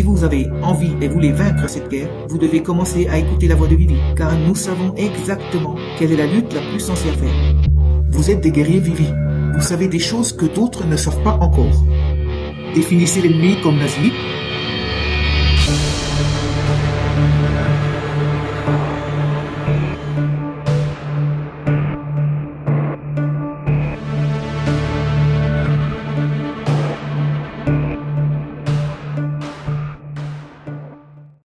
si vous avez envie et voulez vaincre cette guerre, vous devez commencer à écouter la voix de Vivi, car nous savons exactement quelle est la lutte la plus sensée à faire. Vous êtes des guerriers Vivi. Vous savez des choses que d'autres ne savent pas encore. Définissez l'ennemi comme nazi,